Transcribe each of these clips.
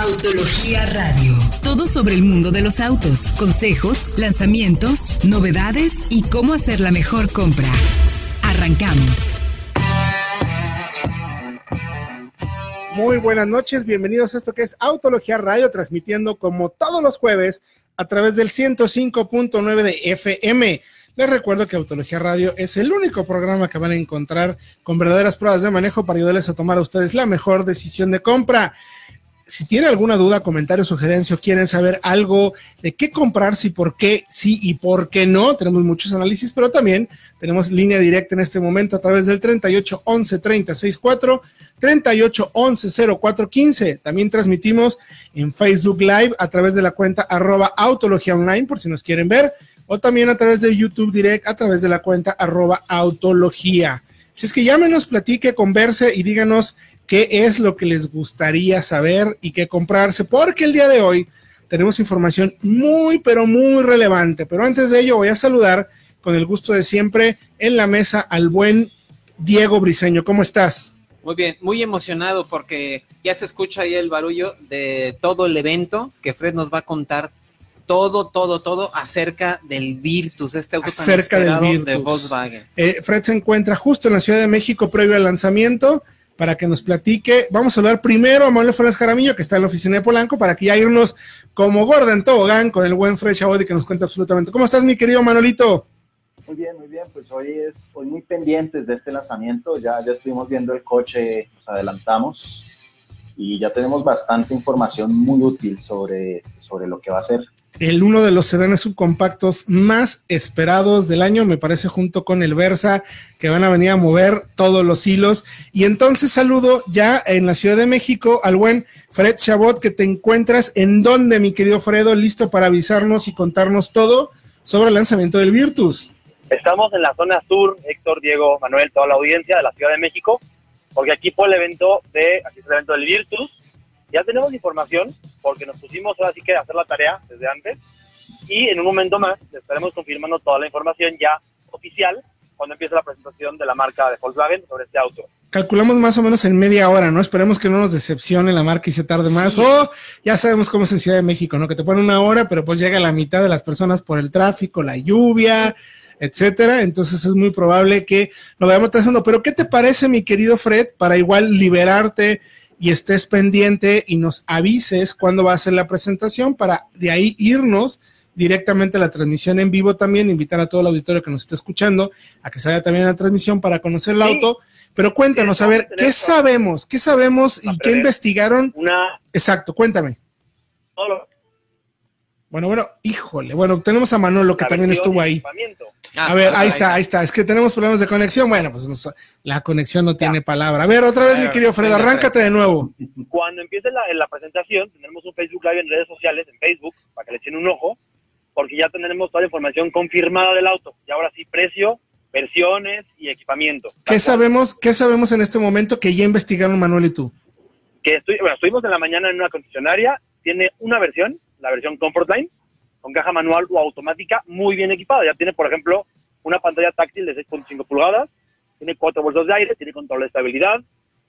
Autología Radio. Todo sobre el mundo de los autos, consejos, lanzamientos, novedades y cómo hacer la mejor compra. Arrancamos. Muy buenas noches, bienvenidos a esto que es Autología Radio, transmitiendo como todos los jueves a través del 105.9 de FM. Les recuerdo que Autología Radio es el único programa que van a encontrar con verdaderas pruebas de manejo para ayudarles a tomar a ustedes la mejor decisión de compra. Si tienen alguna duda, comentario, sugerencia o quieren saber algo de qué comprar, si por qué sí y por qué no, tenemos muchos análisis, pero también tenemos línea directa en este momento a través del 38 11 364 38 11 04 15. También transmitimos en Facebook Live a través de la cuenta arroba autología online, por si nos quieren ver o también a través de YouTube Direct, a través de la cuenta arroba autología. Si es que llámenos, platique, converse y díganos qué es lo que les gustaría saber y qué comprarse, porque el día de hoy tenemos información muy, pero muy relevante. Pero antes de ello voy a saludar con el gusto de siempre en la mesa al buen Diego Briseño. ¿Cómo estás? Muy bien, muy emocionado porque ya se escucha ahí el barullo de todo el evento que Fred nos va a contar todo, todo, todo acerca del Virtus, este auto acerca del Virtus. de Volkswagen. Eh, Fred se encuentra justo en la Ciudad de México previo al lanzamiento para que nos platique. Vamos a hablar primero a Manuel Fernández Jaramillo, que está en la oficina de Polanco, para que ya irnos como Gordon Tobogán con el buen Fred Chabody que nos cuenta absolutamente. ¿Cómo estás, mi querido Manolito? Muy bien, muy bien. Pues hoy es hoy muy pendientes de este lanzamiento. Ya, ya estuvimos viendo el coche, nos adelantamos y ya tenemos bastante información muy útil sobre, sobre lo que va a ser el uno de los sedanes subcompactos más esperados del año, me parece, junto con el Versa, que van a venir a mover todos los hilos. Y entonces saludo ya en la Ciudad de México al buen Fred Chabot, que te encuentras en donde, mi querido Fredo, listo para avisarnos y contarnos todo sobre el lanzamiento del Virtus. Estamos en la zona sur, Héctor, Diego, Manuel, toda la audiencia de la Ciudad de México, porque aquí fue el evento de, aquí el evento del Virtus, ya tenemos información porque nos pusimos ahora sí que a hacer la tarea desde antes y en un momento más estaremos confirmando toda la información ya oficial cuando empiece la presentación de la marca de Volkswagen sobre este auto. Calculamos más o menos en media hora, ¿no? Esperemos que no nos decepcione la marca y se tarde más. O ya sabemos cómo es en Ciudad de México, ¿no? Que te ponen una hora, pero pues llega la mitad de las personas por el tráfico, la lluvia, etcétera. Entonces es muy probable que lo vayamos trazando. Pero ¿qué te parece, mi querido Fred, para igual liberarte y estés pendiente y nos avises cuándo va a ser la presentación para de ahí irnos directamente a la transmisión en vivo también, invitar a todo el auditorio que nos esté escuchando a que se vaya también a la transmisión para conocer el auto. Pero cuéntanos, a ver, ¿qué sabemos? ¿Qué sabemos y qué investigaron? Una... Exacto, cuéntame. Bueno, bueno, híjole. Bueno, tenemos a Manolo que también estuvo ahí. Ah, a ver, ahí está, ahí está. Es que tenemos problemas de conexión. Bueno, pues la conexión no tiene palabra. A ver, otra vez, mi querido Fredo, arráncate de nuevo. Cuando empiece la, la presentación, tenemos un Facebook Live en redes sociales, en Facebook, para que le echen un ojo, porque ya tendremos toda la información confirmada del auto. Y ahora sí, precio, versiones y equipamiento. ¿Qué sabemos, ¿Qué sabemos en este momento que ya investigaron Manuel y tú? Que estoy, bueno, estuvimos en la mañana en una concesionaria, tiene una versión, la versión Comfortline, con caja manual o automática muy bien equipada. Ya tiene, por ejemplo, una pantalla táctil de 6.5 pulgadas, tiene cuatro bolsas de aire, tiene control de estabilidad,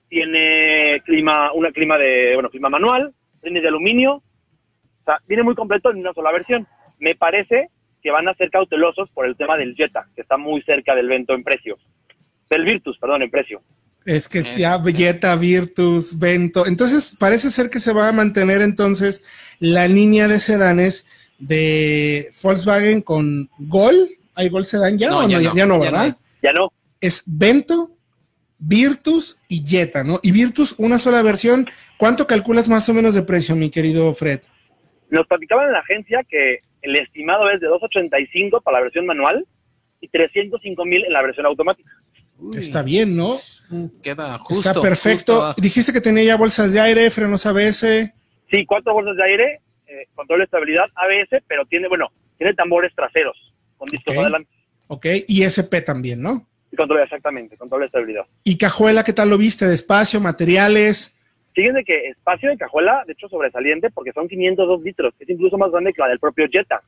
tiene clima, una clima de, bueno, clima manual, tiene de aluminio, o sea, viene muy completo en una sola versión. Me parece que van a ser cautelosos por el tema del Jetta, que está muy cerca del Vento en precio. Del Virtus, perdón, en precio. Es que ya Jetta, Virtus, Vento. Entonces, parece ser que se va a mantener entonces la línea de sedanes de Volkswagen con Gol. ¿Hay Gol Sedan ya o no? Ya no, ¿verdad? Ya no. Es Vento, Virtus y Jetta, ¿no? Y Virtus, una sola versión. ¿Cuánto calculas más o menos de precio, mi querido Fred? Nos platicaban en la agencia que el estimado es de 285 para la versión manual y 305 mil en la versión automática. Está bien, ¿no? Queda justo. Está perfecto. Dijiste que tenía ya bolsas de aire, frenos ABS. Sí, cuatro bolsas de aire, eh, control de estabilidad, ABS, pero tiene, bueno, tiene tambores traseros con discos adelante. Ok, y SP también, ¿no? Y control, exactamente, control de estabilidad. ¿Y cajuela qué tal lo viste? ¿De espacio, materiales? Fíjense que espacio de cajuela, de hecho, sobresaliente, porque son 502 litros, es incluso más grande que la del propio Jetta.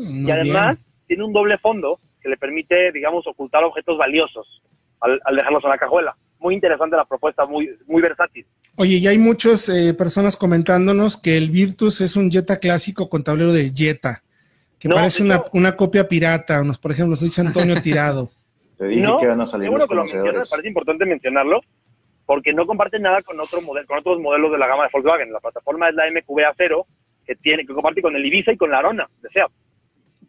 y además tiene un doble fondo que le permite, digamos, ocultar objetos valiosos al, dejarlos en la cajuela. muy interesante la propuesta, muy, muy versátil. Oye, ya hay muchas eh, personas comentándonos que el Virtus es un Jetta clásico con tablero de Jetta, que parece una, una, copia pirata, nos, por ejemplo, nos dice Antonio Tirado. Te dije no, que van a salir bueno los que lo me parece importante mencionarlo, porque no comparten nada con otro modelo, con otros modelos de la gama de Volkswagen. La plataforma es la MQB-A0, que tiene, que comparte con el Ibiza y con la Arona, de Seat.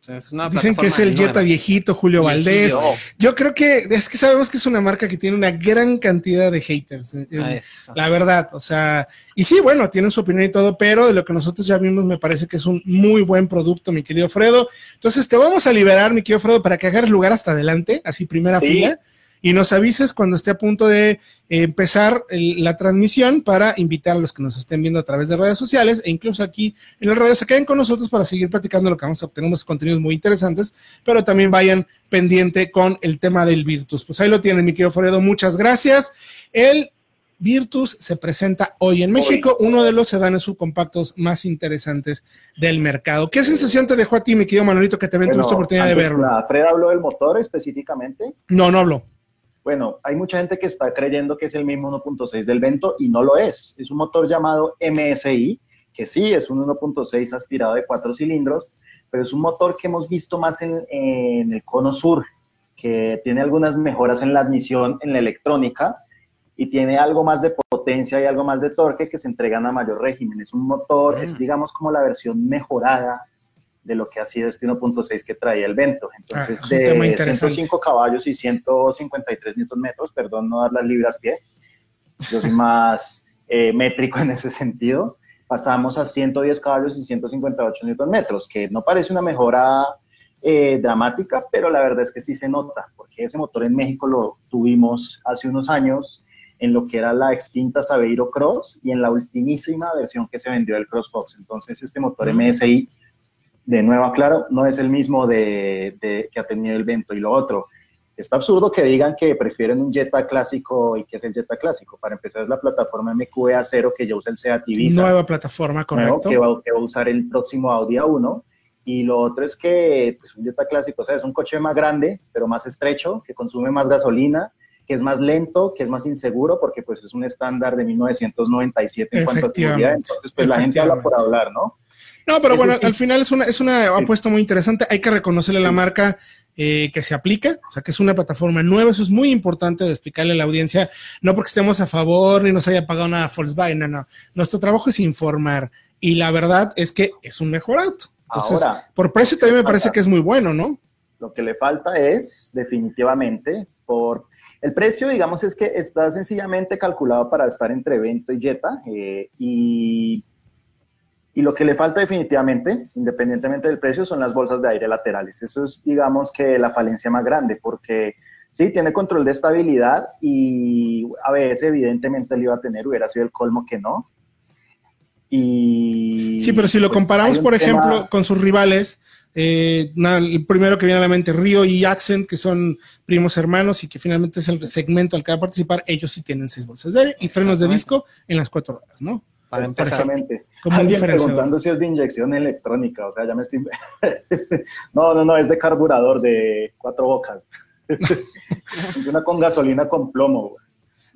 Es una Dicen que es el Jetta viejito, Julio Valdés. Viejillo. Yo creo que es que sabemos que es una marca que tiene una gran cantidad de haters. eh, Ah, eso. La verdad, o sea, y sí, bueno, tienen su opinión y todo, pero de lo que nosotros ya vimos me parece que es un muy buen producto, mi querido Fredo. Entonces te vamos a liberar, mi querido Fredo, para que agarres lugar hasta adelante, así primera Sí. fila, y nos avises cuando esté a punto de eh, empezar el- la transmisión para invitar a los que nos estén viendo a través de redes sociales e incluso aquí en las redes se queden con nosotros para seguir platicando lo que vamos a obtener unos contenidos muy interesantes, pero también vayan pendiente con el tema del Virtus. Pues ahí lo tienen, mi querido Fredo, muchas gracias. El Virtus se presenta hoy en México, uno de los sedanes subcompactos más interesantes del mercado. ¿Qué sensación te dejó a ti, mi querido Manolito, que también Bueno, tuviste oportunidad de verlo? Fred habló del motor específicamente. No, no hablo. Bueno, hay mucha gente que está creyendo que es el mismo 1.6 del Vento y no lo es. Es un motor llamado MSI, que sí es un 1.6 aspirado de cuatro cilindros, pero es un motor que hemos visto más en, en el cono sur, que tiene algunas mejoras en la admisión, en la electrónica, y tiene algo más de potencia y algo más de torque que se entregan a mayor régimen. Es un motor, es digamos como la versión mejorada de lo que ha sido este 1.6 que traía el Vento. Entonces, Ah, de interesante. 105 caballos y 153 newton metros, perdón no dar las libras pie, yo soy más eh, métrico en ese sentido, pasamos a 110 caballos y 158 newton metros, que no parece una mejora eh, dramática, pero la verdad es que sí se nota, porque ese motor en México lo tuvimos hace unos años en lo que era la extinta Sabeiro Cross y en la ultimísima versión que se vendió del CrossFox. Entonces, este motor MSI, de nuevo aclaro, no es el mismo de, de- que ha tenido el Vento. Y lo otro, está absurdo que digan que prefieren un Jetta clásico y que es el Jetta clásico. Para empezar, es la plataforma MQE-A0 que ya usa el Seat Ibiza Nueva plataforma, nuevo correcto. que va, que va a usar el próximo Audi A1. Y lo otro es que pues, un Jetta clásico, o sea, es un coche más grande, pero más estrecho, que consume más gasolina, que es más lento, que es más inseguro, porque pues es un estándar de 1997 en cuanto a seguridad. Entonces, pues la gente habla por hablar, ¿no? No, pero bueno, al final es una, es una apuesta muy interesante. Hay que reconocerle a la marca eh, que se aplica, o sea, que es una plataforma nueva. Eso es muy importante de explicarle a la audiencia, no porque estemos a favor ni nos haya pagado nada Volkswagen, no, no. Nuestro trabajo es informar y la verdad es que es un mejor auto. Entonces, Ahora, por precio también me parece falta- que es muy bueno, ¿no? Lo que le falta es, definitivamente, por el precio, digamos, es que está sencillamente calculado para estar entre Vento y Jetta. eh, y, y lo que le falta definitivamente, independientemente del precio, son las bolsas de aire laterales. Eso es, digamos, que la falencia más grande, porque sí, tiene control de estabilidad y a veces, evidentemente, lo iba a tener, hubiera sido el colmo que no. Y, Sí, pero si lo pues, comparamos, por tema- ejemplo, con sus rivales, eh, el primero que viene a la mente, Río y Accent, que son primos hermanos y que finalmente es el segmento al que va a participar, ellos sí tienen seis bolsas de aire y frenos de disco en las cuatro ruedas, ¿no? Para empezar. Exactamente. Alguien preguntando si es de inyección electrónica, o sea, ya me estoy... no, no, no, es de carburador de cuatro bocas. Funciona con gasolina con plomo. güey.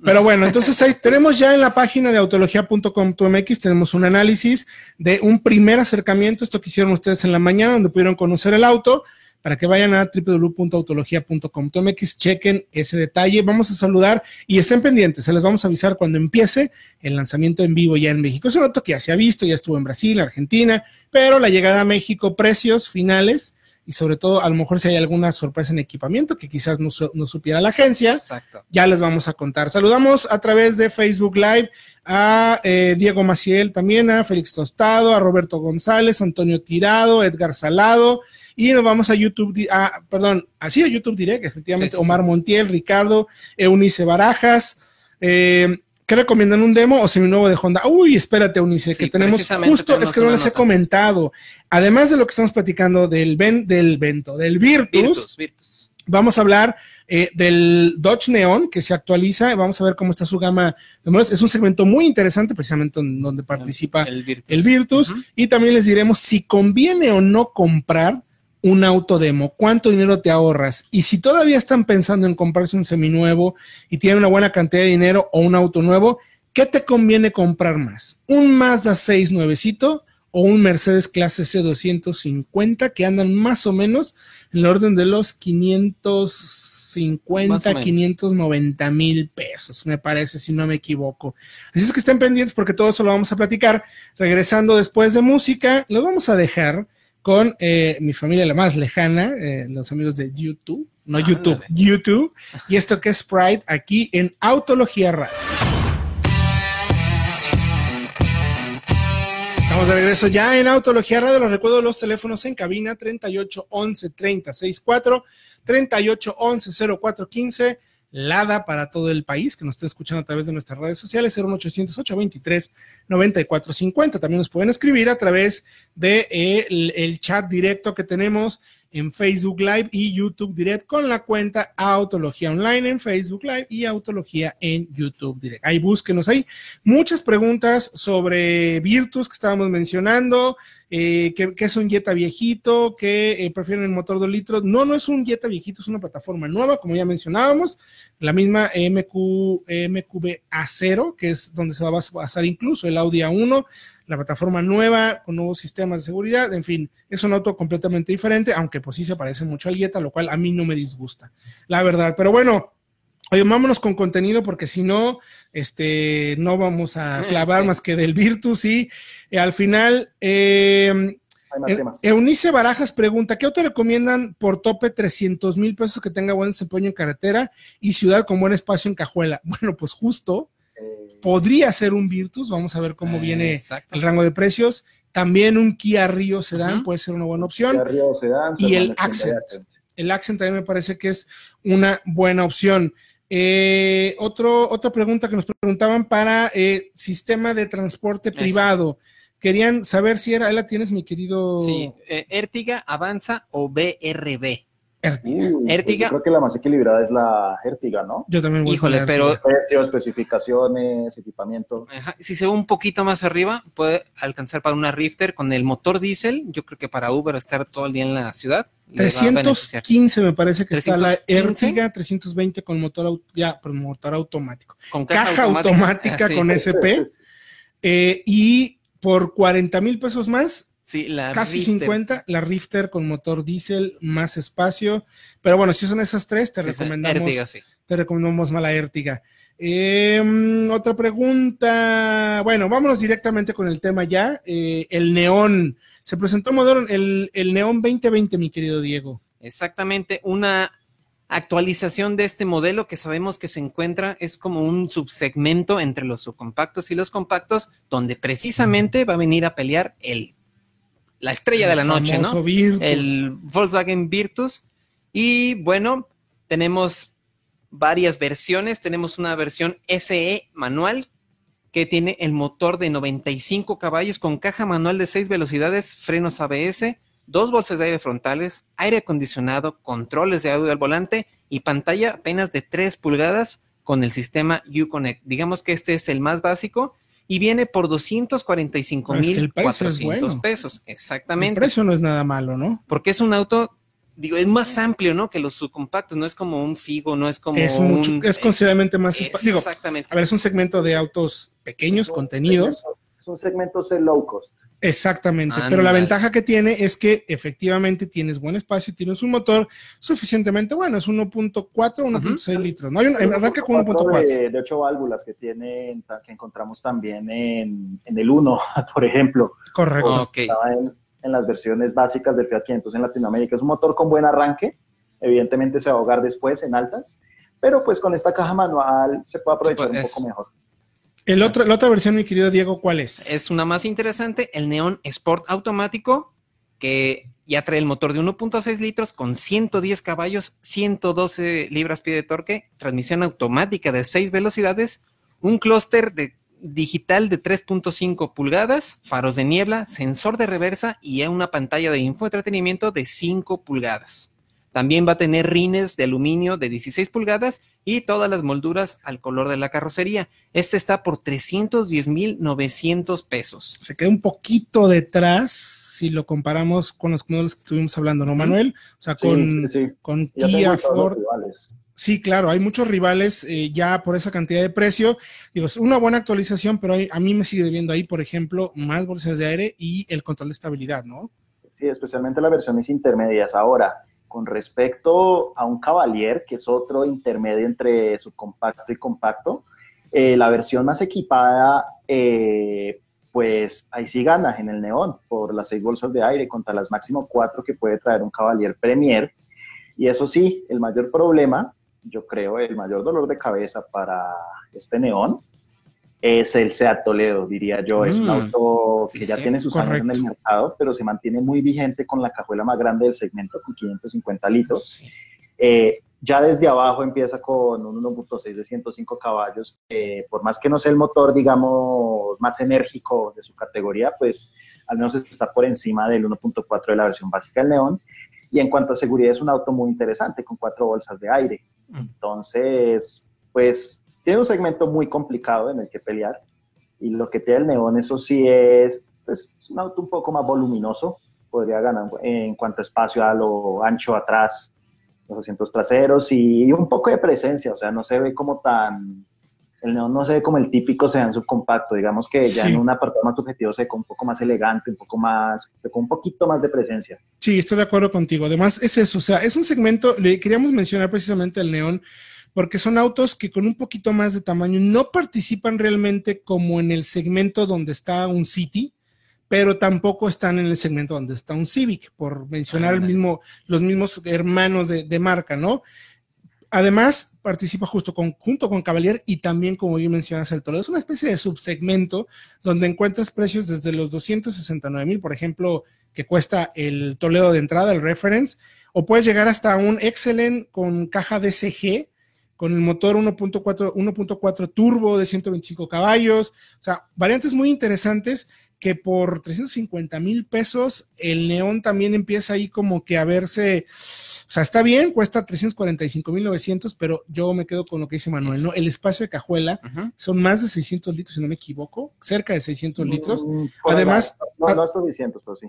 Pero bueno, entonces ahí tenemos ya en la página de autología.com.mx, tenemos un análisis de un primer acercamiento, esto que hicieron ustedes en la mañana, donde pudieron conocer el auto, para que vayan a www.autología.com.mx, chequen ese detalle. Vamos a saludar y estén pendientes, se les vamos a avisar cuando empiece el lanzamiento en vivo ya en México. Es un auto que ya se ha visto, ya estuvo en Brasil, Argentina, pero la llegada a México, precios finales y sobre todo a lo mejor si hay alguna sorpresa en equipamiento que quizás no, no supiera la agencia Exacto. ya les vamos a contar. Saludamos a través de Facebook Live a eh, Diego Maciel también, a Félix Tostado, a Roberto González, Antonio Tirado, Edgar Salado, y nos vamos a YouTube, a, perdón, así a YouTube Direct, efectivamente, Sí, sí, Omar. Montiel, Ricardo, Eunice Barajas, eh, ¿Qué recomiendan un demo o seminuevo de Honda? Uy, espérate, Eunice, Sí, que tenemos justo, es que no les he comentado. Además de lo que estamos platicando del, ven, del Vento, del Virtus, Virtus, Virtus. Vamos a hablar eh, del Dodge Neon que se actualiza. Vamos a ver cómo está su gama. Es un segmento muy interesante, precisamente en donde participa el, El Virtus. Y también les diremos si conviene o no comprar un auto demo, cuánto dinero te ahorras. Y si todavía están pensando en comprarse un seminuevo y tienen una buena cantidad de dinero o un auto nuevo, ¿qué te conviene comprar más? ¿Un Mazda 6 nuevecito o un Mercedes clase C250 que andan más o menos en el orden de los 550, 590 mil pesos, me parece, si no me equivoco. Así es que estén pendientes porque todo eso lo vamos a platicar. Regresando después de música, lo vamos a dejar con eh, mi familia la más lejana, eh, los amigos de YouTube, no YouTube, YouTube, y esto que es Pride aquí en Autología Radio. Estamos de regreso ya en Autología Radio. Les recuerdo los teléfonos en cabina 38 11 30 64, 38 11 04 15 Lada para todo el país que nos está escuchando a través de nuestras redes sociales, 01800 23 9450 También nos pueden escribir a través de eh, el, chat directo que tenemos en Facebook Live y YouTube Direct con la cuenta Autología Online en Facebook Live y Autología en YouTube Direct. Ahí búsquenos ahí. Muchas preguntas sobre Virtus que estábamos mencionando, eh, que, es un Jetta viejito, que eh, prefieren el motor 2 litros. No, no es un Jetta viejito, es una plataforma nueva, como ya mencionábamos, la misma MQ, MQB A0, que es donde se va a basar incluso el Audi A1 la plataforma nueva con nuevos sistemas de seguridad, en fin, es un auto completamente diferente, aunque pues sí se parece mucho al Jetta, lo cual a mí no me disgusta, la verdad. Pero bueno, Oye, vámonos con contenido porque si no, este, no vamos a clavar más que del Virtus y eh, al final, eh, Eunice Barajas pregunta, ¿qué auto recomiendan por tope 300 mil pesos que tenga buen desempeño en carretera y ciudad con buen espacio en cajuela? Bueno, pues justo podría ser un Virtus, vamos a ver cómo viene el rango de precios. También un Kia Rio Sedan puede ser una buena opción. Kia Rio Sedan, y el Accent. El Accent también me parece que es una buena opción. Eh, otro, otra pregunta que nos preguntaban para eh, sistema de transporte privado. Querían saber si era, ahí la tienes, mi querido. Sí, eh, Ertiga, Avanza o BRB. Ertiga. creo que la más equilibrada es la Ertiga, ¿no? Yo también voy Híjole, pero. especificaciones, equipamiento. Si se va un poquito más arriba, puede alcanzar para una Rifter con el motor diésel. Yo creo que para Uber estar todo el día en la ciudad. 315 me parece que está la Ertiga, 320 con motor, ya, motor automático. Con caja, automática, con SP. Eh, y por 40 mil pesos más, Casi 50, la Rifter con motor diésel, más espacio. Pero bueno, si son esas tres, te recomendamos. Te recomendamos mala Ertiga. Em, otra pregunta. Bueno, vámonos directamente con el tema ya. Eh, el neón. Se presentó modelo, el, el neón 2020, mi querido Diego. Exactamente, una actualización de este modelo que sabemos que se encuentra es como un subsegmento entre los subcompactos y los compactos, donde precisamente va a venir a pelear el la estrella de la noche, ¿no? El Volkswagen Virtus. Y bueno, tenemos varias versiones. Tenemos una versión SE manual que tiene el motor de 95 caballos con caja manual de 6 velocidades, frenos ABS, dos bolsas de aire frontales, aire acondicionado, controles de audio al volante y pantalla apenas de 3 pulgadas con el sistema Uconnect. Digamos que este es el más básico y viene por 245 mil 400 pesos. Exactamente. El precio no es nada malo, ¿no? Porque es un auto, digo, es más amplio, ¿no? Que los subcompactos, no es como un Figo, no es como es mucho, es considerablemente más espacio. Exactamente. a ver, es un segmento de autos pequeños, contenidos. Es un segmento de low cost. Exactamente, pero la ventaja que tiene es que efectivamente tienes buen espacio y tienes un motor suficientemente bueno, es 1.4, 1.6 litros. No hay un, arranca con 1.4. De, de 8 válvulas que tienen, que encontramos también en, en el 1, por ejemplo. Correcto. En, en, las versiones básicas del Fiat 500 en Latinoamérica. Es un motor con buen arranque, evidentemente se va a ahogar después en altas, pero pues con esta caja manual se puede aprovechar un poco mejor. El otro, la otra versión, mi querido Diego, ¿cuál es? Es una más interesante, el Neon Sport automático, que ya trae el motor de 1.6 litros con 110 caballos, 112 libras-pie de torque, transmisión automática de 6 velocidades, un clúster de digital de 3.5 pulgadas, faros de niebla, sensor de reversa y una pantalla de infoentretenimiento de 5 pulgadas. También va a tener rines de aluminio de 16 pulgadas y todas las molduras al color de la carrocería. Este está por 310,900 pesos. Se queda un poquito detrás si lo comparamos con los modelos que estuvimos hablando, ¿no, Manuel? O sea, con, con Kia, Ford. Sí, claro, hay muchos rivales eh, ya por esa cantidad de precio. Digo, es una buena actualización, pero a mí me sigue viendo ahí, por ejemplo, más bolsas de aire y el control de estabilidad, ¿no? Sí, especialmente las versiones intermedias. Ahora, con respecto a un Cavalier, que es otro intermedio entre subcompacto y compacto, eh, la versión más equipada, eh, pues ahí sí gana en el neón por las seis bolsas de aire contra las máximo cuatro que puede traer un Cavalier Premier. Y eso sí, el mayor problema yo creo, el mayor dolor de cabeza para este neón es el Seat Toledo, diría yo. Es un mm. auto que ya tiene sus años en el mercado, pero se mantiene muy vigente con la cajuela más grande del segmento, con 550 litros. Eh, ya desde abajo empieza con un 1.6 de 105 caballos. por más que no sea el motor, digamos, más enérgico de su categoría, pues al menos está por encima del 1.4 de la versión básica del Neón. Y en cuanto a seguridad, es un auto muy interesante, con cuatro bolsas de aire. Entonces, pues tiene un segmento muy complicado en el que pelear. Y lo que tiene el Neón, eso sí es, pues, un auto un poco más voluminoso. Podría ganar en cuanto a espacio a lo ancho atrás, los asientos traseros y un poco de presencia. O sea, no se ve como tan el neón no se ve como el típico sedan subcompacto, digamos que ya en un apartado más objetivo se ve un poco más elegante, un poco más, con un poquito más de presencia. Sí, estoy de acuerdo contigo. Además, es eso, o sea, es un segmento, le queríamos mencionar precisamente el neón, porque son autos que con un poquito más de tamaño no participan realmente como en el segmento donde está un City, pero tampoco están en el segmento donde está un Civic, por mencionar el mismo, los mismos hermanos de, de marca, ¿no? Además, participa justo con, junto con Cavalier y también, como bien mencionas, el Toledo. Es una especie de subsegmento donde encuentras precios desde los 269 mil, por ejemplo, que cuesta el Toledo de entrada, el reference, o puedes llegar hasta un Excellent con caja DCG, con el motor 1.4 1.4 turbo de 125 caballos, o sea, variantes muy interesantes que por 350 mil pesos el neón también empieza ahí como que a verse, sea, está bien, cuesta 345 mil 900, pero yo me quedo con lo que dice Manuel, ¿no? El espacio de cajuela son más de 600 litros, si no me equivoco, cerca de 600 litros. Mm, además, no, no, no 200, pero sí.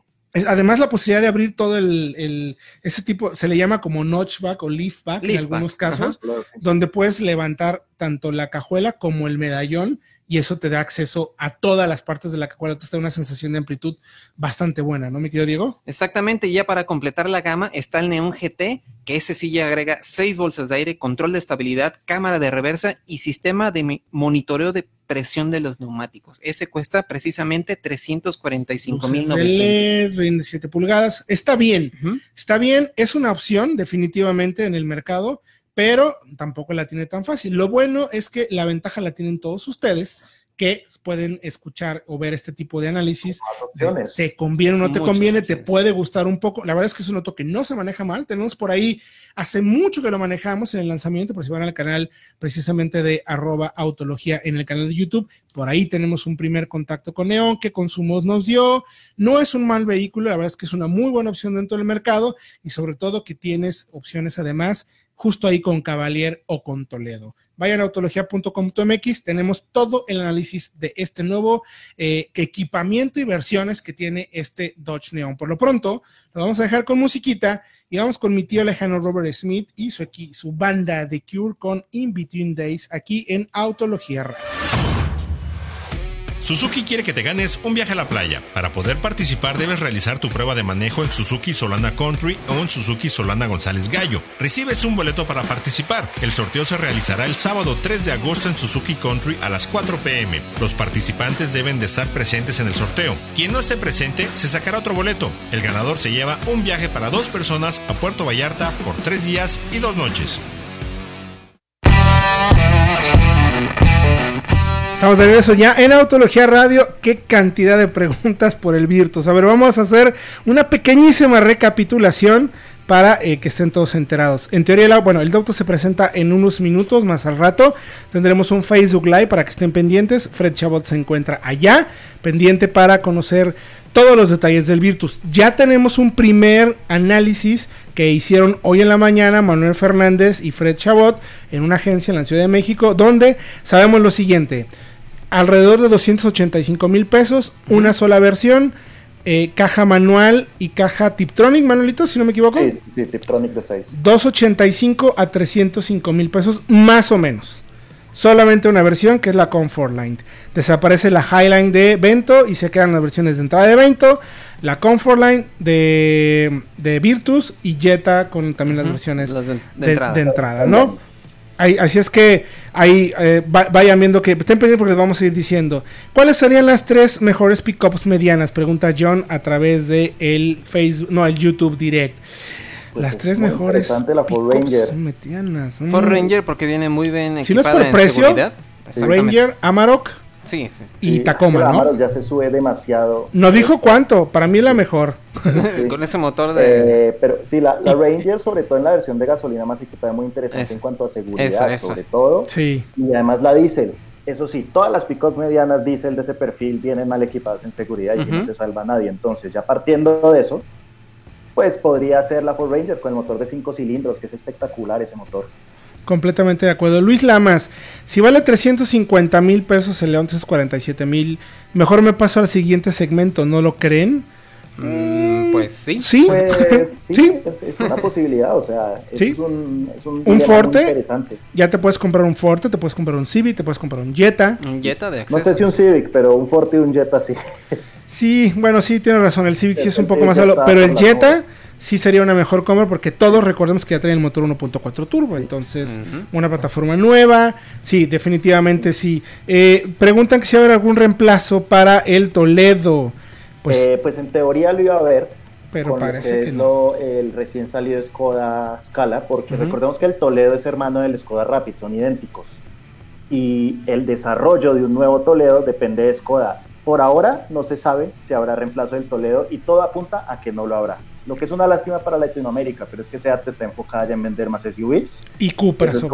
Además, la posibilidad de abrir todo el, ese tipo, se le llama como notchback o liftback en algunos casos, donde puedes levantar tanto la cajuela como el medallón y eso te da acceso a todas las partes de la cajuela. Te da una sensación de amplitud bastante buena, ¿no, mi querido Diego? Exactamente, y ya para completar la gama está el Neon GT, que ese sí ya agrega seis bolsas de aire, control de estabilidad, cámara de reversa y sistema de monitoreo de presión de los neumáticos. Ese cuesta precisamente 345 mil Rinde 7 pulgadas. Está bien, está bien, es una opción definitivamente en el mercado pero tampoco la tiene tan fácil. Lo bueno es que la ventaja la tienen todos ustedes que pueden escuchar o ver este tipo de análisis. te conviene o no te conviene, te puede gustar un poco. La verdad es que es un auto que no se maneja mal. Tenemos por ahí, hace mucho que lo manejamos en el lanzamiento, por si van al canal precisamente de arroba autología en el canal de YouTube. Por ahí tenemos un primer contacto con Neon, que consumos nos dio. No es un mal vehículo, la verdad es que es una muy buena opción dentro del mercado y sobre todo que tienes opciones además justo ahí con Cavalier o con Toledo. Vayan a autología.com.mx, tenemos todo el análisis de este nuevo eh, equipamiento y versiones que tiene este Dodge Neon. Por lo pronto, lo vamos a dejar con musiquita y vamos con mi tío lejano Robert Smith y su, su banda The Cure con In Between Days aquí en Autología. Suzuki quiere que te ganes un viaje a la playa. Para poder participar debes realizar tu prueba de manejo en Suzuki Solana Country o en Suzuki Solana González Gallo. Recibes un boleto para participar. El sorteo se realizará el sábado 3 de agosto en Suzuki Country a las 4 pm. Los participantes deben de estar presentes en el sorteo. Quien no esté presente se sacará otro boleto. El ganador se lleva un viaje para dos personas a Puerto Vallarta por tres días y dos noches. Estamos de regreso ya en Autología Radio. Qué cantidad de preguntas por el Virtus. A ver, vamos a hacer una pequeñísima recapitulación para eh, que estén todos enterados. En teoría, bueno, el auto se presenta en unos minutos más al rato. Tendremos un Facebook Live para que estén pendientes. Fred Chabot se encuentra allá, pendiente para conocer todos los detalles del Virtus. Ya tenemos un primer análisis que hicieron hoy en la mañana Manuel Fernández y Fred Chabot en una agencia en la Ciudad de México, donde sabemos lo siguiente. Alrededor de 285 mil pesos, una sola versión, eh, caja manual y caja Tiptronic, Manuelito, si no me equivoco. Sí, sí, Tiptronic de 6. 285 a 305 mil pesos, más o menos. Solamente una versión que es la Comfort Line. Desaparece la Highline de Vento y se quedan las versiones de entrada de Vento, la Comfort Line de, de Virtus y Jetta con también las versiones las de- de de, entrada. de entrada, ¿no? Ahí- así es que ahí eh, va- vayan viendo que estén pendientes porque les vamos a ir diciendo. ¿Cuáles serían las tres mejores pickups medianas? Pregunta John a través de el Facebook, no, el YouTube Direct. Pues las es tres mejores la Ford pickups Ranger. medianas. Ford Mm. Ranger porque viene muy bien Si no es equipada por en precio, seguridad. Ranger, Amarok Sí, sí. y Sí, Tacoma, ¿no? Ya se sube demasiado. No dijo cuánto, para mí es la mejor. Sí. Con ese motor de... Eh, pero sí, la, la Ranger, sobre todo en la versión de gasolina más equipada, muy interesante Esa. en cuanto a seguridad, Esa, esa. sobre todo. Sí. Y además la diésel. Eso sí, todas las pickups medianas diésel de ese perfil vienen mal equipadas en seguridad y no se salva nadie. Entonces, ya partiendo de eso, pues podría ser la Ford Ranger con el motor de 5 cilindros, que es espectacular ese motor. Completamente de acuerdo. Luis Lamas, si vale 350 mil pesos el León 347 mil, mejor me paso al siguiente segmento, ¿no lo creen? Mm, pues sí. Sí. Pues sí, Sí. Es, es una posibilidad, o sea, es, Sí. un, es un, ¿Un muy Forte? interesante. Ya te puedes comprar un Forte, te puedes comprar un Civic, te puedes comprar un Jetta. Un Jetta de No acceso. sé si un Civic, pero un Forte y un Jetta sí. Sí, bueno, sí, tienes razón. El Civic sí es un poco más alto, pero el Jetta moda. Sí sería una mejor compra porque todos recordemos que ya traen el motor 1.4 turbo. Entonces, una plataforma nueva. Sí, definitivamente sí. Eh, preguntan que si va a haber algún reemplazo para el Toledo. Pues, Eh, pues en teoría lo iba a ver, pero con lo parece que no. lo- el recién salido Skoda Scala, porque recordemos que el Toledo es hermano del Skoda Rapid, son idénticos. Y el desarrollo de un nuevo Toledo depende de Skoda. Por ahora no se sabe si habrá reemplazo del Toledo y todo apunta a que no lo habrá. Lo que es una lástima para Latinoamérica, pero es que SEAT está enfocada ya en vender más SUVs. Y Cupra es Su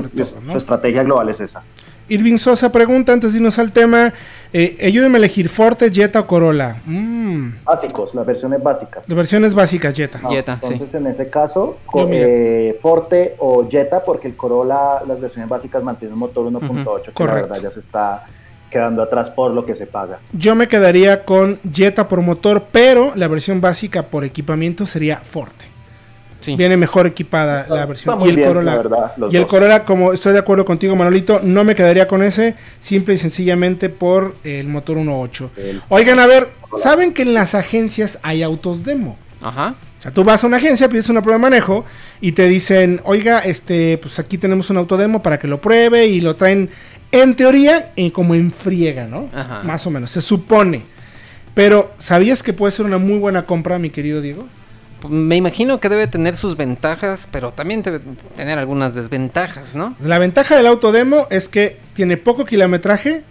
estrategia global es esa. Irving Sosa pregunta, antes de irnos al tema, eh, ayúdenme a elegir Forte, Jetta o Corolla. Mm, Básicos, las versiones básicas. de versiones básicas, Jetta. Ah, Jetta, sí. entonces, en ese caso, co- Yo, mira. eh, Forte o Jetta, porque el Corolla, las versiones básicas mantienen un motor 1.8, que Correcto. la verdad ya se está quedando atrás por lo que se paga. Yo me quedaría con Jetta por motor, pero la versión básica por equipamiento sería Forte. Sí. Viene mejor equipada Está- la versión. está muy y el bien, Corolla. la verdad, los y el. Corolla, como estoy de acuerdo contigo, Manolito, no me quedaría con ese, simple y sencillamente por el motor 1.8. El- Oigan, a ver, ¿saben que en las agencias hay autos demo? Ajá. O sea, tú vas a una agencia, pides una prueba de manejo y te dicen, oiga, este, pues aquí tenemos un autodemo para que lo pruebe y lo traen, en teoría, eh, como en friega, ¿no? Ajá. Más o menos, se supone. Pero, ¿sabías que puede ser una muy buena compra, mi querido Diego? Me imagino que debe tener sus ventajas, pero también debe tener algunas desventajas, ¿no? La ventaja del autodemo es que tiene poco kilometraje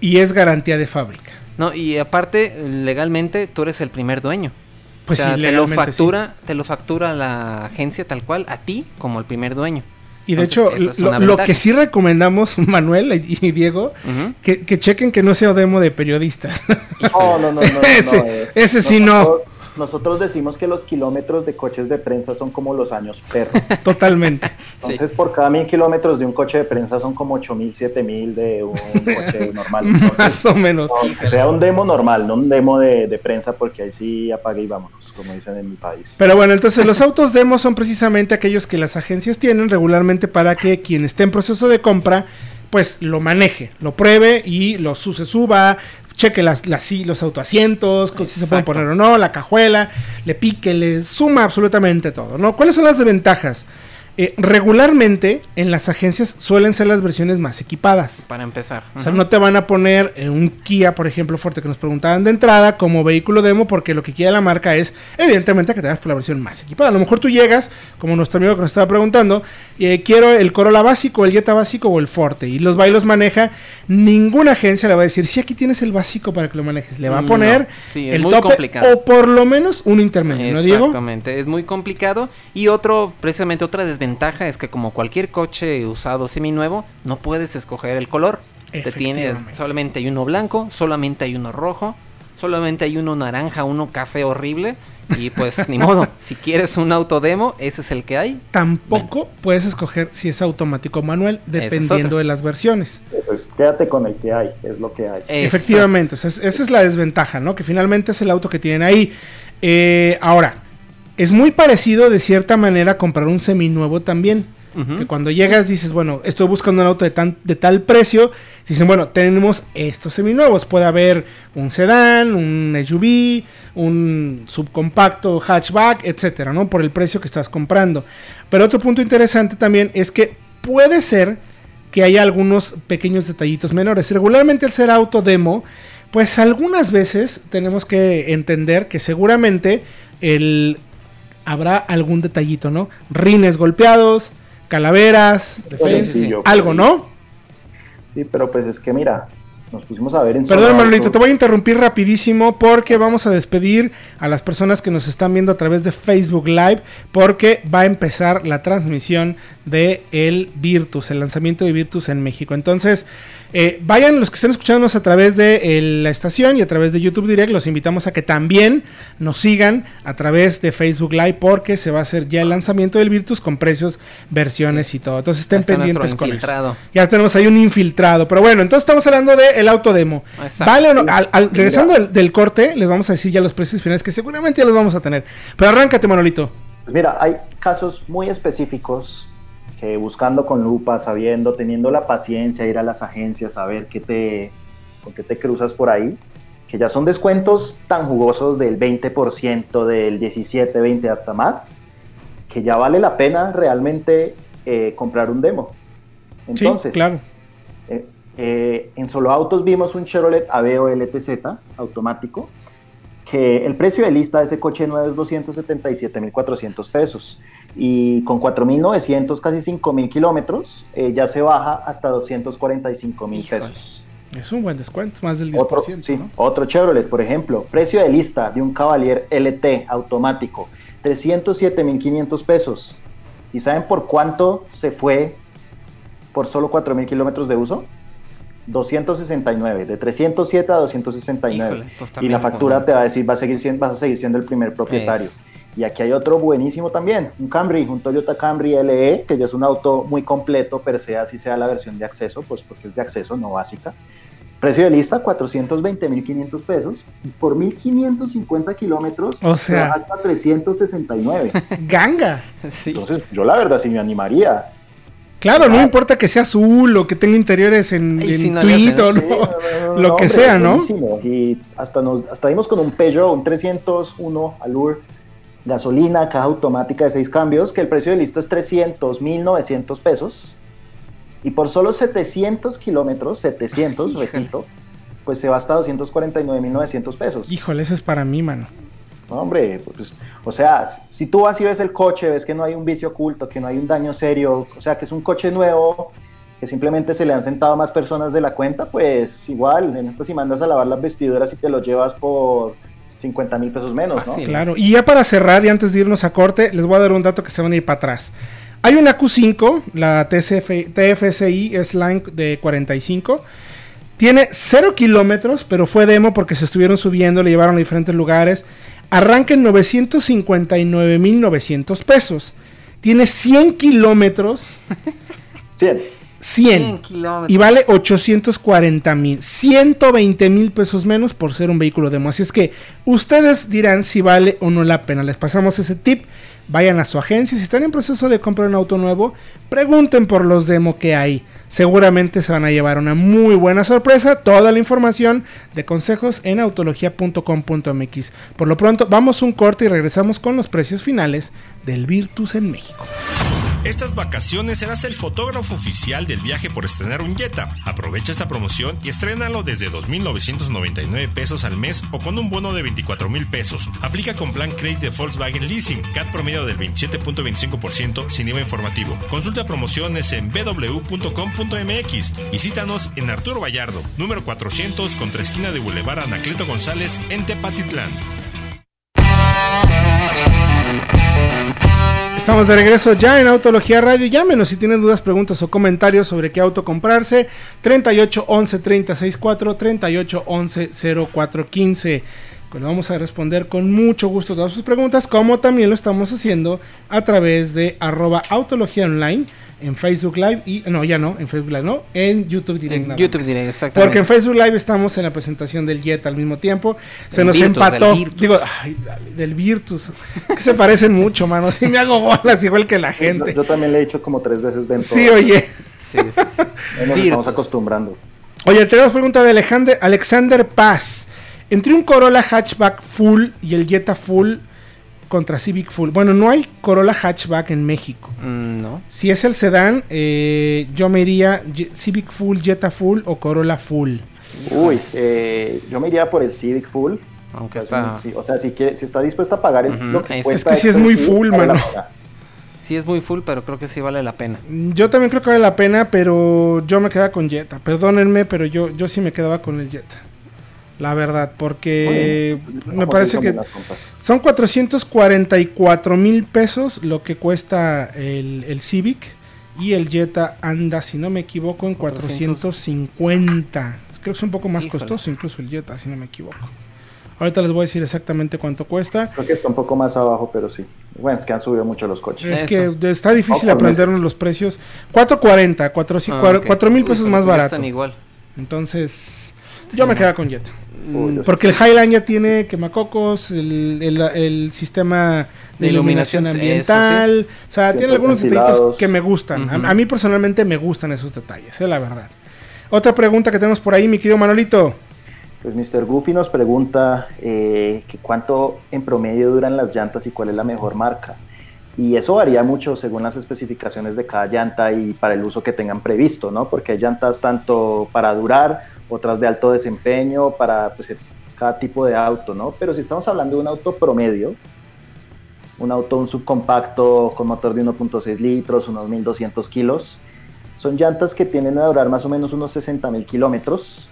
y es garantía de fábrica. No, y aparte, legalmente tú eres el primer dueño. Pues o sea, sí, te lo factura, te lo factura la agencia tal cual, a ti como el primer dueño. Y de Entonces, hecho, lo, que sí recomendamos, Manuel y Diego, que, que chequen que no sea demo de periodistas. No, no, no, no, no, Ese- no, eh, ese sí no. nosotros- decimos que los kilómetros de coches de prensa son como los años perro. Totalmente. Entonces, por cada mil kilómetros de un coche de prensa son como 8000, 7000 de un coche normal. Entonces, Más o menos. no, que sea un demo normal, no un demo de, de prensa, porque ahí sí apague y vámonos, como dicen en mi país. Pero bueno, entonces los autos demo son precisamente aquellos que las agencias tienen regularmente para que quien esté en proceso de compra, pues lo maneje, lo pruebe y lo se suba, cheque las, los autoasientos, si se pueden poner o no, la cajuela, le pique, le suma absolutamente todo, ¿no? ¿Cuáles son las desventajas? Eh, regularmente en las agencias suelen ser las versiones más equipadas. Para empezar. O sea, no te van a poner eh, un Kia, por ejemplo, fuerte que nos preguntaban de entrada como vehículo demo, porque lo que quiere la marca es, evidentemente, que te hagas por la versión más equipada. A lo mejor tú llegas, como nuestro amigo que nos estaba preguntando, eh, quiero el Corolla básico, el Jetta básico o el Forte, y los va y los maneja. Ninguna agencia le va a decir, si aquí tienes el básico para que lo manejes. Le va a No. poner Sí, el tope complicado. o por lo menos un intermedio, ¿no, Diego? Exactamente, es muy complicado. Y otro, precisamente otra desventaja es que como cualquier coche usado seminuevo, no puedes escoger el color. Te tienes, solamente hay uno blanco, solamente hay uno rojo, solamente hay uno naranja, uno café horrible. Y pues ni modo, si quieres un auto demo, ese es el que hay. Tampoco puedes escoger si es automático o manual, dependiendo de las versiones. Pues quédate con el que hay, es lo que hay. Eso. Efectivamente, o sea, es- esa es la desventaja, ¿no? Que finalmente es el auto que tienen ahí. Eh, ahora, es muy parecido de cierta manera a comprar un seminuevo también. Que cuando llegas dices, bueno, estoy buscando un auto de, tan, de tal precio. Dicen, bueno, tenemos estos seminuevos. Puede haber un sedán, un SUV, un subcompacto, hatchback, etcétera, ¿no? Por el precio que estás comprando. Pero otro punto interesante también es que puede ser que haya algunos pequeños detallitos menores. Regularmente al ser auto demo, pues algunas veces tenemos que entender que seguramente el habrá algún detallito, ¿no? Rines golpeados, calaveras, algo, ¿no? Sí, pero pues es que mira, nos pusimos a ver en Perdón, Manolito, te voy a interrumpir rapidísimo porque vamos a despedir a las personas que nos están viendo a través de Facebook Live porque va a empezar la transmisión de el Virtus, el lanzamiento de Virtus en México. Entonces, eh, vayan los que estén escuchándonos a través de eh, la estación y a través de YouTube Direct, los invitamos a que también nos sigan a través de Facebook Live porque se va a hacer ya el lanzamiento del Virtus con precios, versiones y todo. Entonces estén Está pendientes con eso. infiltrado. Ya tenemos ahí un infiltrado. Pero bueno, entonces estamos hablando del auto demo. Exacto. ¿Vale o no? Al- al- regresando del, del corte, les vamos a decir ya los precios finales, que seguramente ya los vamos a tener. Pero arráncate, Manolito. Pues mira, hay casos muy específicos que buscando con lupa, sabiendo, teniendo la paciencia, ir a las agencias a ver qué te, con qué te cruzas por ahí, que ya son descuentos tan jugosos del 20%, del 17, 20 hasta más, que ya vale la pena realmente eh, comprar un demo. Entonces, sí, claro. eh, eh, en Solo Autos vimos un Chevrolet Aveo LTZ automático, que el precio de lista de ese coche nuevo es 277.400 pesos. Y con 4.900, casi 5.000 kilómetros, eh, ya se baja hasta 245.000 Híjole. pesos. Es un buen descuento, más del 10%. Otro, sí, ¿no? otro Chevrolet, por ejemplo, precio de lista de un Cavalier LT automático, 307.500 pesos. ¿Y saben por cuánto se fue por solo 4.000 kilómetros de uso? 269, de 307 a 269. Híjole, pues y la factura te va a decir, va a seguir siendo, vas a seguir siendo el primer propietario. Es. Y aquí hay otro buenísimo también, un Camry, un Toyota Camry LE, que ya es un auto muy completo, per se, así sea la versión de acceso, pues porque es de acceso, no básica. Precio de lista, 420.500 pesos. Y por 1.550 kilómetros, O se sea. hasta 369. Ganga. Sí. Entonces, yo la verdad sí me animaría. Claro, no Ah. importa que sea azul o que tenga interiores en, en si no le tweet hacen, o ¿no? no. Sí, no, no, no, Lo no, que hombre, sea, ¿no? buenísimo. Y hasta, nos, hasta dimos con un Peugeot, un 301 Allure, gasolina, caja automática de seis cambios, que el precio de lista es 300, 1.900 pesos. Y por solo 700 kilómetros, 700, Híjole. repito, pues se va hasta 249.900 pesos. Híjole, eso es para mí, mano. No, hombre, pues, o sea, si tú vas y ves el coche, ves que no hay un vicio oculto, que no hay un daño serio, o sea, que es un coche nuevo, que simplemente se le han sentado más personas de la cuenta, pues igual, en estas si mandas a lavar las vestiduras y te lo llevas por 50 mil pesos menos, ¿no? Fácil. Claro. Y ya para cerrar y antes de irnos a corte, les voy a dar un dato que se van a ir para atrás. Hay una Q5, la TCF, TFSI S-Line de 45. Tiene 0 kilómetros, pero fue demo porque se estuvieron subiendo, le llevaron a diferentes lugares. Arranca en 959.900 pesos. Tiene 100 kilómetros. 100. 100. kilómetros. Y vale 840 mil, 120 mil pesos menos por ser un vehículo demo. Así es que ustedes dirán si vale o no la pena. Les pasamos ese tip. Vayan a su agencia. Si están en proceso de comprar un auto nuevo, pregunten por los demo que hay. Seguramente se van a llevar una muy buena sorpresa. Toda la información de consejos en autología.com.mx. Por lo pronto, vamos un corte y regresamos con los precios finales del Virtus en México. Estas vacaciones serás el fotógrafo oficial del viaje por estrenar un Jetta. Aprovecha esta promoción y estrénalo desde 2.999 pesos al mes o con un bono de 24.000 pesos. Aplica con plan Credit de Volkswagen Leasing, CAT promedio del 27.25% sin IVA informativo. Consulta promociones en www.com.mx y cítanos en Arturo Vallardo, número 400 contra esquina de Boulevard Anacleto González en Tepatitlán. Estamos de regreso ya en Autología Radio. Llámenos si tienen dudas, preguntas o comentarios sobre qué auto comprarse. 38 11 36 4 38 11 04 15. Pues vamos a responder con mucho gusto todas sus preguntas, como también lo estamos haciendo a través de arroba Autología Online en Facebook Live y no, ya no, en Facebook Live no, en YouTube Direct. En YouTube Direct, exactamente. Porque en Facebook Live estamos en la presentación del Jet al mismo tiempo. Se El nos Virtus, empató. del Virtus. Digo, ay, del Virtus. Que se parecen mucho, mano. Sí me hago bolas igual que la gente. yo también le he dicho como tres veces dentro. Sí, oye. Sí, sí, sí. Nos estamos acostumbrando. Oye, tenemos pregunta de Alexander, Alexander Paz. Entre un Corolla hatchback full y el Jetta full contra Civic full. Bueno, no hay Corolla hatchback en México. Mm, no. Si es el sedán, eh, yo me iría Civic full, Jetta full o Corolla full. Uy, eh, yo me iría por el Civic Full. Aunque O sea, está. si- o sea, si, quiere- si está dispuesta a pagar el, lo que es- es que sí es muy full, mano. Sí, es muy full, pero creo que sí vale la pena. Yo también creo que vale la pena, pero yo me quedaba con Jetta. Perdónenme, pero yo, yo sí me quedaba con el Jetta. La verdad, porque bien. me parece que son 444 mil pesos lo que cuesta el, el Civic y el Jetta anda, si no me equivoco, en 450. Creo que es un poco más Híjole. costoso incluso el Jetta, si no me equivoco. Ahorita les voy a decir exactamente cuánto cuesta. Creo que está un poco más abajo, pero sí. Bueno, es que han subido mucho los coches. Es Eso. que está difícil por aprendernos meses. los precios. 440, 4 Ah, mil Uy, pesos pero más barato. Están igual. Entonces, Sí, yo me no. quedaba con Jetta. Uy, yo Porque el Highline ya tiene quemacocos, el, el, el sistema de, De iluminación, iluminación, eso ambiental. O sea, Sí, tiene algunos detallitos que me gustan. A- mí personalmente me gustan esos detalles, es la verdad. Otra pregunta que tenemos por ahí, mi querido Manolito. Pues Mr. Goofy nos pregunta eh, que cuánto en promedio duran las llantas y cuál es la mejor marca. Y eso varía mucho según las especificaciones de cada llanta y para el uso que tengan previsto, ¿no? Porque hay llantas tanto para durar, otras de alto desempeño, para pues, cada tipo de auto, ¿no? Pero si estamos hablando de un auto promedio, un auto, un subcompacto con motor de 1.6 litros, unos 1200 kilos, son llantas que tienden a durar más o menos unos 60 mil kilómetros,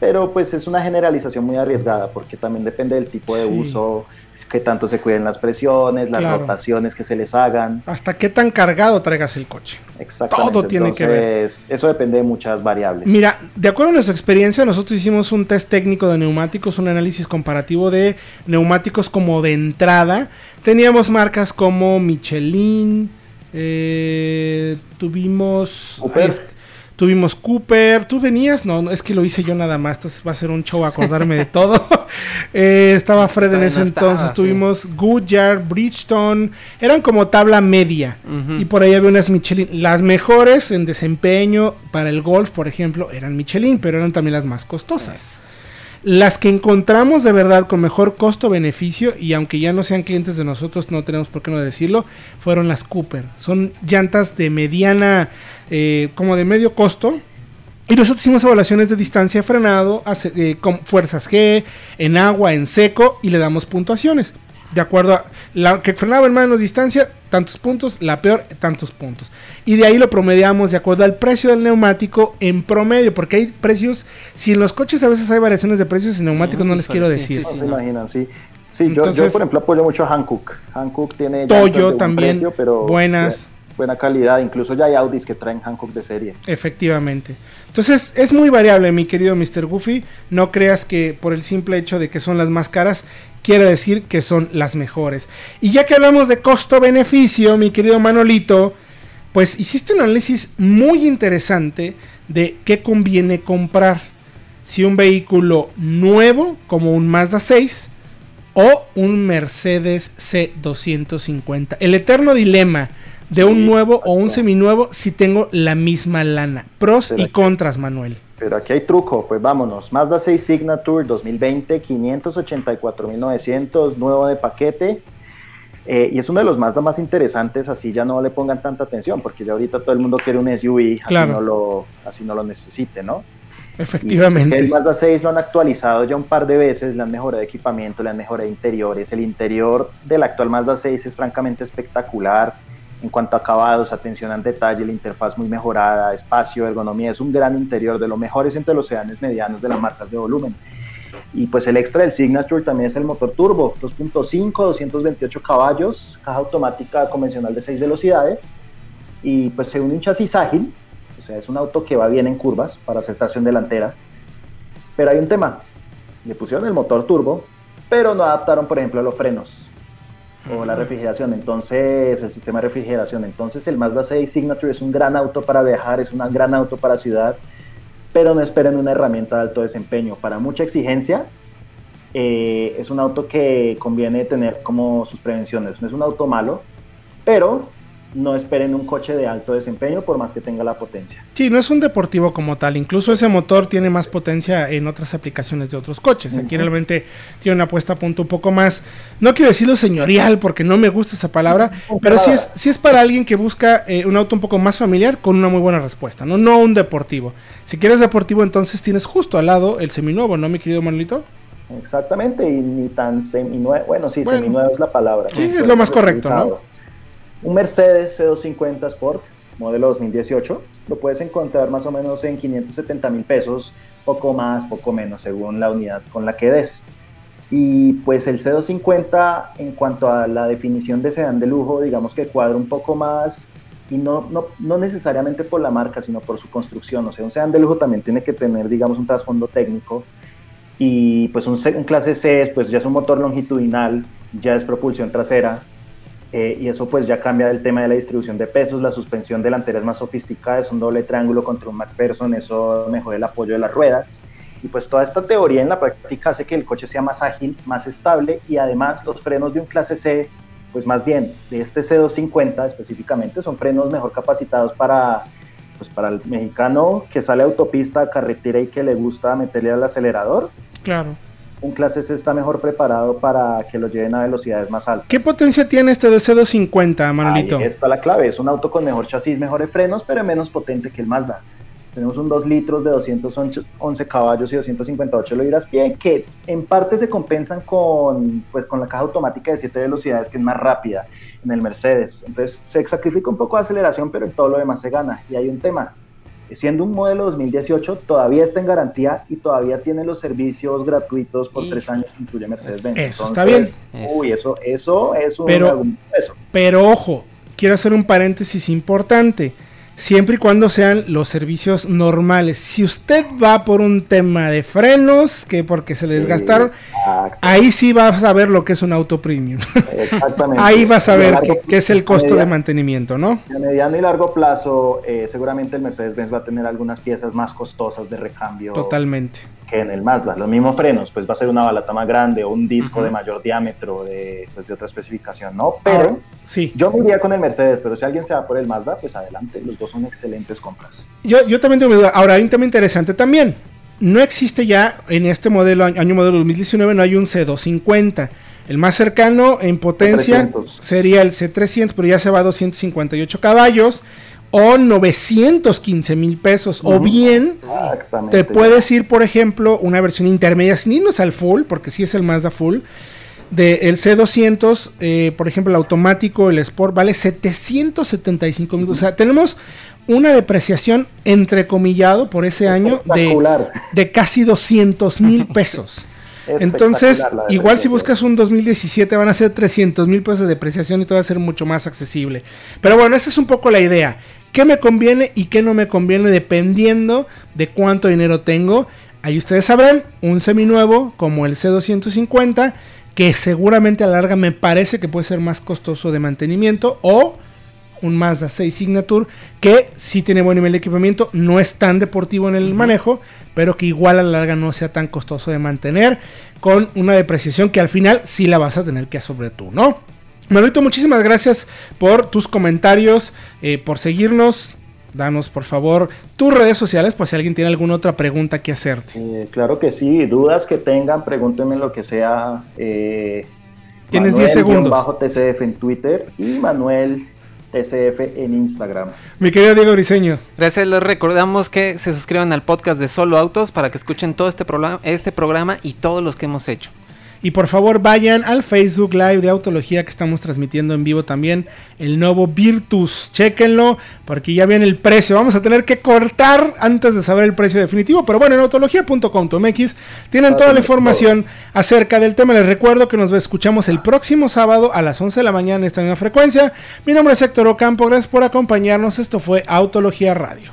pero pues es una generalización muy arriesgada porque también depende del tipo de Sí. uso, que tanto se cuiden las presiones, las Claro. rotaciones que se les hagan. ¿Hasta qué tan cargado traigas el coche? Exactamente. Todo tiene que ver. Eso depende de muchas variables. Mira, de acuerdo a nuestra experiencia, nosotros hicimos un test técnico de neumáticos, un análisis comparativo de neumáticos como de entrada. Teníamos marcas como Michelin, eh, tuvimos... Cooper. ay, Tuvimos Cooper, tú venías, no, no, es que lo hice yo nada más, entonces va a ser un show acordarme de todo. Eh, estaba Fred en ese no estaba, entonces, sí. tuvimos Goodyear, Bridgestone, eran como tabla media. Y por ahí había unas Michelin. Las mejores en desempeño para el golf, por ejemplo, eran Michelin, pero eran también las más costosas. Las que encontramos de verdad con mejor costo-beneficio, y aunque ya no sean clientes de nosotros, no tenemos por qué no decirlo, fueron las Cooper. Son llantas de mediana, eh, como de medio costo. Y nosotros hicimos evaluaciones de distancia frenado, eh, con fuerzas G, en agua, en seco, y le damos puntuaciones. De acuerdo a la que frenaba en menos distancia, tantos puntos, la peor, tantos puntos. Y de ahí lo promediamos de acuerdo al precio del neumático en promedio, porque hay precios, si en los coches a veces hay variaciones de precios, en neumáticos no les quiero sí, decir. No sí, se no. imaginan, sí. Sí, yo- por ejemplo apoyo mucho a Hankook. Hankook tiene Toyo de también, precio, pero buenas. bu- buena calidad. Incluso ya hay Audis que traen Hankook de serie. Efectivamente. Entonces es muy variable, mi querido Mr. Goofy. No creas que por el simple hecho de que son las más caras, quiere decir que son las mejores. Y ya que hablamos de costo-beneficio, mi querido Manolito, pues hiciste un análisis muy interesante de qué conviene comprar. Si un vehículo nuevo, como un Mazda 6, o un Mercedes C250. El eterno dilema de un nuevo o un seminuevo si tengo la misma lana. Pros y contras, Manuel. Pero aquí hay truco, pues vámonos. Mazda 6 Signature 2020, 584.900, nuevo de paquete. Eh, y es uno de los Mazda más interesantes, así ya no le pongan tanta atención, porque ya ahorita todo el mundo quiere un SUV, así, no, lo, así no lo necesite, ¿no? Efectivamente. el Mazda 6 lo han actualizado ya un par de veces, le han mejorado equipamiento, le han mejorado interiores. El interior del actual Mazda 6 es francamente espectacular en cuanto a acabados, atención al detalle, la interfaz muy mejorada, espacio, ergonomía. Es un gran interior, de los mejores entre los sedanes medianos de las marcas de volumen. Y pues el extra del Signature también es el motor turbo, 2.5, 228 caballos, caja automática convencional de 6 velocidades y pues según un chasis ágil, o sea, es un auto que va bien en curvas para hacer tracción delantera. Pero hay un tema, le pusieron el motor turbo, pero no adaptaron por ejemplo los frenos o la refrigeración, entonces el sistema de refrigeración, entonces el Mazda 6 Signature es un gran auto para viajar, es un gran auto para ciudad, pero no esperen una herramienta de alto desempeño. Para mucha exigencia, eh, es un auto que conviene tener como sus prevenciones. No es un auto malo, pero no esperen un coche de alto desempeño por más que tenga la potencia. Sí, no es un deportivo como tal. Incluso ese motor tiene más potencia en otras aplicaciones de otros coches. Aquí realmente tiene una puesta a punto un poco más, no quiero decirlo señorial porque no me gusta esa palabra, pero sí es, sí es para alguien que busca eh, un auto un poco más familiar con una muy buena respuesta, ¿no? No un deportivo. Si quieres deportivo, entonces tienes justo al lado el seminuevo, ¿no, mi querido Manolito? Exactamente, y ni tan seminuevo. Bueno, sí, seminuevo es la palabra. Sí, es lo más correcto, ¿no? Un Mercedes C250 Sport, modelo 2018, lo puedes encontrar más o menos en 570 mil pesos, poco más, poco menos, según la unidad con la que des. Y pues el C250 en cuanto a la definición de sedán de lujo, digamos que cuadra un poco más y no, no, no, necesariamente por la marca, sino por su construcción. O sea, un sedán de lujo también tiene que tener, digamos, un trasfondo técnico. Y pues un, un clase C, pues ya es un motor longitudinal, ya es propulsión trasera, eh, y eso pues ya cambia el tema de la distribución de pesos, la suspensión delantera es más sofisticada, es un doble triángulo contra un McPherson, eso mejora el apoyo de las ruedas. Y pues toda esta teoría en la práctica hace que el coche sea más ágil, más estable y además los frenos de un clase C, pues más bien de este C250 específicamente, son frenos mejor capacitados para, pues para el mexicano que sale a autopista, carretera y que le gusta meterle al acelerador. Claro un clase C está mejor preparado para que lo lleven a velocidades más altas. ¿Qué potencia tiene este DC250, Manolito? Ahí está la clave, es un auto con mejor chasis, mejores frenos, pero menos potente que el Mazda. Tenemos un 2 litros de 211 caballos y 258 libras pie, que en parte se compensan con, pues, con la caja automática de 7 velocidades, que es más rápida en el Mercedes. Entonces se sacrifica un poco de aceleración, pero en todo lo demás se gana. Y hay un tema, siendo un modelo 2018, todavía está en garantía y todavía tiene los servicios gratuitos por tres años que incluye Mercedes-Benz. Eso está bien. Uy, eso, eso es un pero, pero ojo, quiero hacer un paréntesis importante siempre y cuando sean los servicios normales. Si usted va por un tema de frenos, que porque se le desgastaron, ahí sí va a saber lo que es un auto premium. Exactamente. ahí va a saber qué, es el costo de mantenimiento, ¿no? A mediano y largo plazo, eh, seguramente el Mercedes-Benz va a tener algunas piezas más costosas de recambio. Totalmente que en el Mazda. Los mismos frenos, pues va a ser una balata más grande o un disco de mayor diámetro de, pues, de otra especificación, ¿no? Pero sí. yo me iría con el Mercedes, pero si alguien se va por el Mazda, pues adelante, los dos son excelentes compras. Yo, yo también tengo duda. Ahora, hay un tema interesante también. No existe ya en este modelo, año modelo 2019, no hay un C250. El más cercano en potencia sería el C300, pero ya se va a 258 caballos o 915 mil pesos. O bien te puedes ir, por ejemplo, una versión intermedia, sin irnos al full, porque si es el Mazda full. De el C200, eh, por ejemplo, el automático, el Sport, vale 775 mil. O sea, tenemos una depreciación entrecomillado por ese año de, de casi 200 mil pesos. Entonces, igual si buscas un 2017 van a ser 300 mil pesos de depreciación y todo va a ser mucho más accesible. Pero bueno, esa es un poco la idea qué me conviene y qué no me conviene dependiendo de cuánto dinero tengo. Ahí ustedes sabrán, un seminuevo como el C250, que seguramente a la larga me parece que puede ser más costoso de mantenimiento, o un Mazda 6 Signature, que sí tiene buen nivel de equipamiento, no es tan deportivo en el manejo, pero que igual a la larga no sea tan costoso de mantener, con una depreciación que al final sí la vas a tener que sobre tú, ¿no? Manolito, muchísimas gracias por tus comentarios, eh, por seguirnos. Danos, por favor, tus redes sociales, por si alguien tiene alguna otra pregunta que hacerte. claro que sí, dudas que tengan, pregúntenme lo que sea. Eh, Tienes 10 segundos. Bajo TCF en Twitter y Manuel TCF en Instagram. Mi querido Diego Briseño. Gracias, les recordamos que se suscriban al podcast de Solo Autos para que escuchen todo este, programa, este programa y todos los que hemos hecho. Y por favor vayan al Facebook Live de Autología que estamos transmitiendo en vivo también el nuevo Virtus. Chequenlo porque ya viene el precio. Vamos a tener que cortar antes de saber el precio definitivo. Pero bueno, en autología.com.mx tienen toda la información acerca del tema. Les recuerdo que nos escuchamos el próximo sábado a las 11 de la mañana en esta misma frecuencia. Mi nombre es Héctor Ocampo. Gracias por acompañarnos. Esto fue Autología Radio.